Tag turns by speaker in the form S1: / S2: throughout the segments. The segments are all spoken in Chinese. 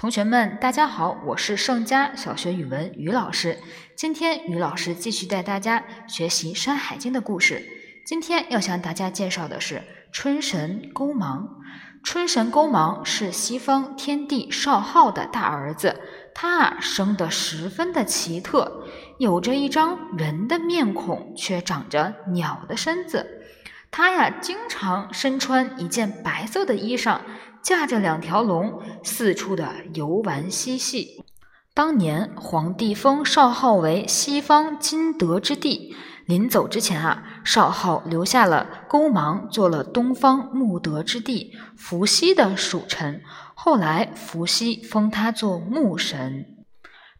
S1: 同学们，大家好，我是盛佳小学语文于老师。今天于老师继续带大家学习《山海经》的故事。今天要向大家介绍的是春神勾芒。春神勾芒是西方天帝少昊的大儿子，他啊生得十分的奇特，有着一张人的面孔，却长着鸟的身子。他呀经常身穿一件白色的衣裳。驾着两条龙，四处的游玩嬉戏。当年皇帝封少昊为西方金德之帝，临走之前啊，少昊留下了勾芒做了东方木德之帝伏羲的属臣。后来伏羲封他做木神。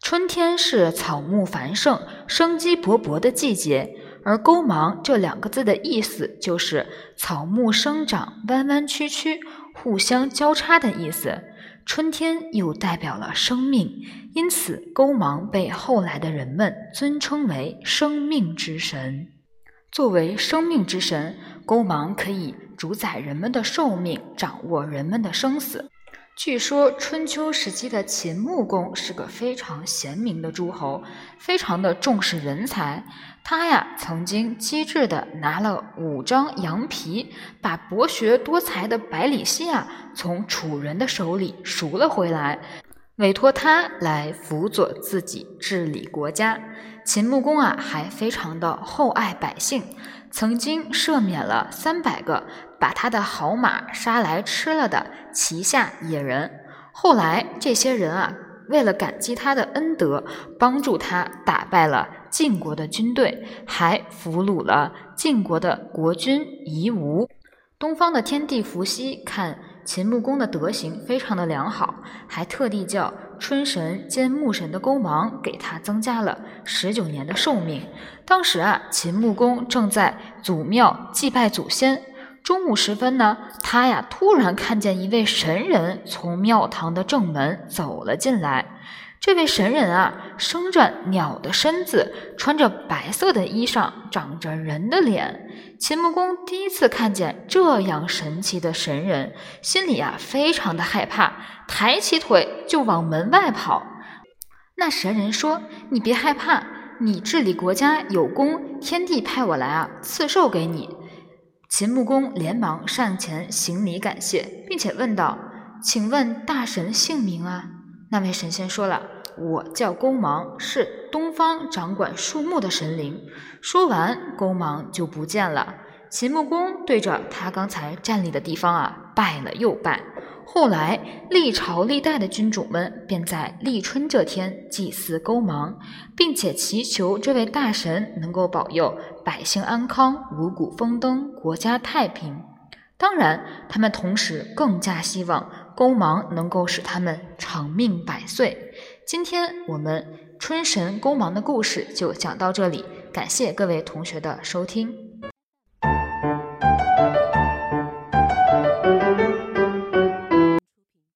S1: 春天是草木繁盛、生机勃勃的季节，而勾芒这两个字的意思就是草木生长弯弯曲曲。互相交叉的意思，春天又代表了生命，因此勾芒被后来的人们尊称为生命之神。作为生命之神，勾芒可以主宰人们的寿命，掌握人们的生死。据说春秋时期的秦穆公是个非常贤明的诸侯，非常的重视人才。他呀曾经机智的拿了五张羊皮，把博学多才的百里奚啊从楚人的手里赎了回来，委托他来辅佐自己治理国家。秦穆公啊还非常的厚爱百姓，曾经赦免了三百个。把他的好马杀来吃了的旗下野人，后来这些人啊，为了感激他的恩德，帮助他打败了晋国的军队，还俘虏了晋国的国君夷吾。东方的天帝伏羲看秦穆公的德行非常的良好，还特地叫春神兼木神的勾芒给他增加了十九年的寿命。当时啊，秦穆公正在祖庙祭拜祖先。中午时分呢，他呀突然看见一位神人从庙堂的正门走了进来。这位神人啊，生着鸟的身子，穿着白色的衣裳，长着人的脸。秦穆公第一次看见这样神奇的神人，心里啊非常的害怕，抬起腿就往门外跑。那神人说：“你别害怕，你治理国家有功，天帝派我来啊赐寿给你。”秦穆公连忙上前行礼感谢，并且问道：“请问大神姓名啊？”那位神仙说了：“我叫勾芒，是东方掌管树木的神灵。”说完，勾芒就不见了。秦穆公对着他刚才站立的地方啊，拜了又拜。后来，历朝历代的君主们便在立春这天祭祀勾芒，并且祈求这位大神能够保佑百姓安康、五谷丰登、国家太平。当然，他们同时更加希望勾芒能够使他们长命百岁。今天我们春神勾芒的故事就讲到这里，感谢各位同学的收听。